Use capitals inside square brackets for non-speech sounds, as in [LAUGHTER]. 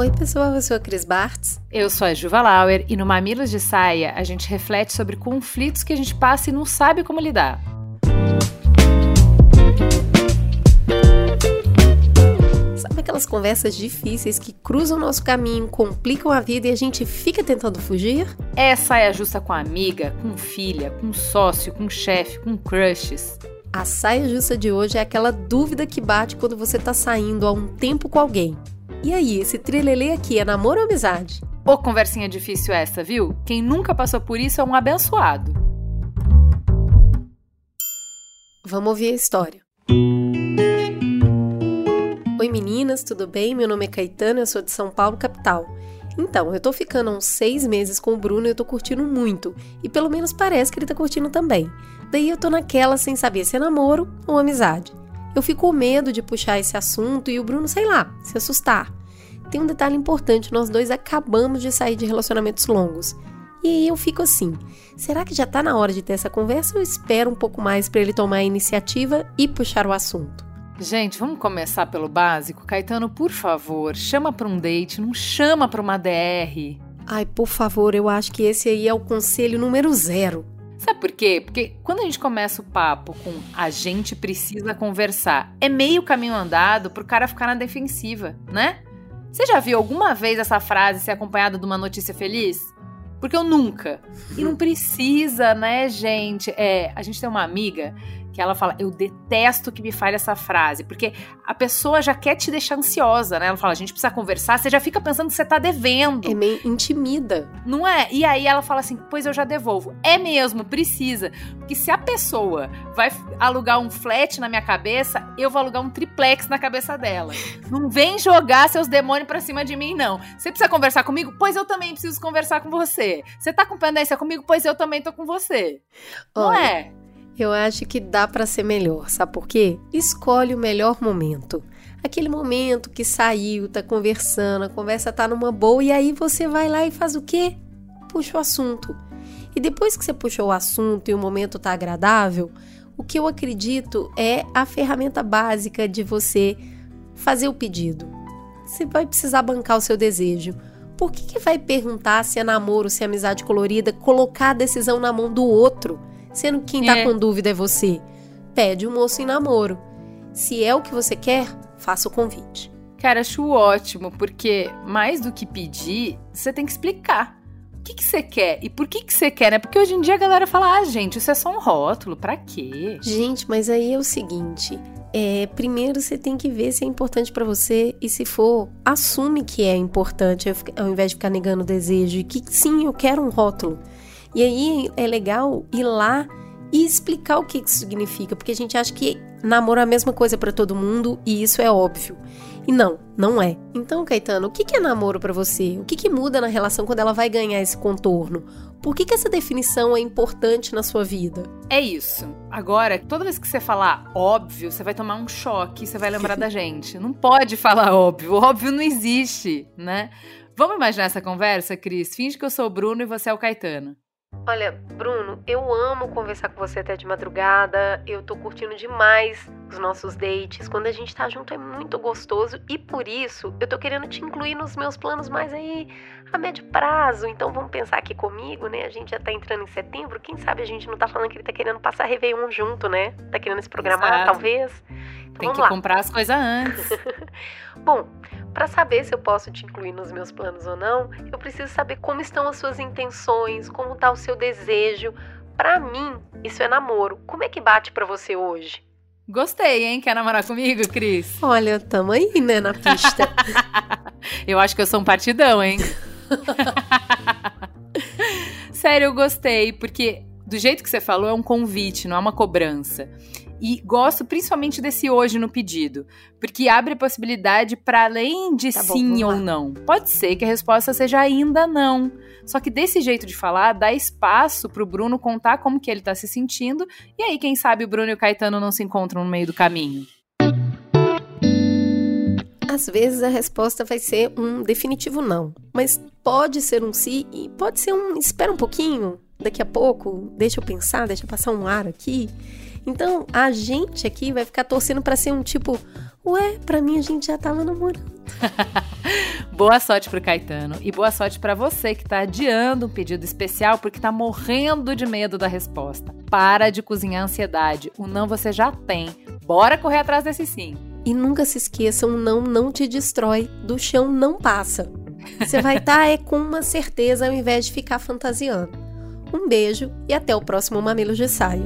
Oi, pessoal, eu sou a Cris Bartz. Eu sou a Juva Lauer e no Mamilos de Saia a gente reflete sobre conflitos que a gente passa e não sabe como lidar. Sabe aquelas conversas difíceis que cruzam o nosso caminho, complicam a vida e a gente fica tentando fugir? É saia justa com amiga, com filha, com sócio, com chefe, com crushes. A saia justa de hoje é aquela dúvida que bate quando você tá saindo há um tempo com alguém. E aí, esse trilelê aqui é namoro ou amizade? Ô, conversinha difícil essa, viu? Quem nunca passou por isso é um abençoado. Vamos ouvir a história. Oi meninas, tudo bem? Meu nome é Caetano, eu sou de São Paulo, capital. Então, eu tô ficando há uns seis meses com o Bruno e eu tô curtindo muito. E pelo menos parece que ele tá curtindo também. Daí eu tô naquela sem saber se é namoro ou amizade. Eu fico com medo de puxar esse assunto e o Bruno, sei lá, se assustar. Tem um detalhe importante: nós dois acabamos de sair de relacionamentos longos. E aí eu fico assim: será que já tá na hora de ter essa conversa ou espero um pouco mais para ele tomar a iniciativa e puxar o assunto? Gente, vamos começar pelo básico. Caetano, por favor, chama para um date, não chama para uma DR. Ai, por favor, eu acho que esse aí é o conselho número zero. Sabe por quê? Porque quando a gente começa o papo com a gente precisa conversar, é meio caminho andado pro cara ficar na defensiva, né? Você já viu alguma vez essa frase ser acompanhada de uma notícia feliz? Porque eu nunca. E não precisa, né, gente? É, a gente tem uma amiga que ela fala: Eu detesto que me fale essa frase, porque a pessoa já quer te deixar ansiosa, né? Ela fala: A gente precisa conversar, você já fica pensando que você tá devendo. É meio intimida. Não é? E aí ela fala assim: Pois eu já devolvo. É mesmo, precisa. Porque se a pessoa vai alugar um flat na minha cabeça, eu vou alugar um triplex na cabeça dela. Não vem jogar seus demônios pra cima de mim, não. Você precisa conversar comigo? Pois eu também preciso conversar com você. Você tá com pendência comigo? Pois eu também tô com você. Não Olha, é? Eu acho que dá para ser melhor, sabe por quê? Escolhe o melhor momento. Aquele momento que saiu, tá conversando, a conversa tá numa boa e aí você vai lá e faz o quê? Puxa o assunto. E depois que você puxou o assunto e o momento tá agradável, o que eu acredito é a ferramenta básica de você fazer o pedido. Você vai precisar bancar o seu desejo. Por que, que vai perguntar se é namoro, se é amizade colorida, colocar a decisão na mão do outro? Sendo que quem tá É. com dúvida é você. Pede o moço em namoro. Se é o que você quer, faça o convite. Cara, acho ótimo, porque mais do que pedir, você tem que explicar. O que, que você quer e por que, que você quer, né? Porque hoje em dia a galera fala, ah, gente, isso é só um rótulo, pra quê? Gente, mas aí é o seguinte: é, primeiro você tem que ver se é importante pra você e se for, assume que é importante ao invés de ficar negando o desejo e que sim, eu quero um rótulo. E aí é legal ir lá e explicar o que isso significa, porque a gente acha que namoro é a mesma coisa pra todo mundo e isso é óbvio. E não, não é. Então, Caetano, o que é namoro pra você? O que, que muda na relação quando ela vai ganhar esse contorno? Por que, que essa definição é importante na sua vida? É isso. Agora, toda vez que você falar óbvio, você vai tomar um choque, você vai lembrar da [LAUGHS] gente. Não pode falar óbvio, óbvio não existe, né? Vamos imaginar essa conversa, Cris? Finge que eu sou o Bruno e você é o Caetano. Olha, Bruno, eu amo conversar com você até de madrugada. Eu tô curtindo demais os nossos dates. Quando a gente tá junto é muito gostoso e por isso eu tô querendo te incluir nos meus planos mais aí a médio prazo. Então vamos pensar aqui comigo, né? A gente já tá entrando em setembro. Quem sabe a gente não tá falando que ele tá querendo passar Réveillon junto, né? Tá querendo se programar, Exato. talvez. Então Tem que lá. comprar as coisas antes. [LAUGHS] Bom, para saber se eu posso te incluir nos meus planos ou não, eu preciso saber como estão as suas intenções, como tá o seu desejo. Para mim, isso é namoro. Como é que bate para você hoje? Gostei, hein? Quer namorar comigo, Cris? Olha, tamo aí, né, na pista. [LAUGHS] Eu acho que eu sou um partidão, hein? [LAUGHS] Sério, eu gostei, porque do jeito que você falou, é um convite, não é uma cobrança. E gosto principalmente desse hoje no pedido, porque abre a possibilidade para além de Tá bom, sim vamos ou não. Pode ser que a resposta seja ainda não. Só que desse jeito de falar, dá espaço pro Bruno contar como que ele tá se sentindo, e aí quem sabe o Bruno e o Caetano não se encontram no meio do caminho. Às vezes a resposta vai ser um definitivo não, mas pode ser um sim e pode ser um espera um pouquinho, daqui a pouco, deixa eu pensar, deixa eu passar um ar aqui. Então, a gente aqui vai ficar torcendo pra ser um tipo, ué, pra mim a gente já tava namorando. [LAUGHS] Boa sorte pro Caetano e boa sorte para você que tá adiando um pedido especial porque tá morrendo de medo da resposta. Para de cozinhar a ansiedade. O não você já tem. Bora correr atrás desse sim. E nunca se esqueça, um não não te destrói, do chão não passa. Você vai estar tá, é com uma certeza ao invés de ficar fantasiando. Um beijo e até o próximo Mamilos de Saia.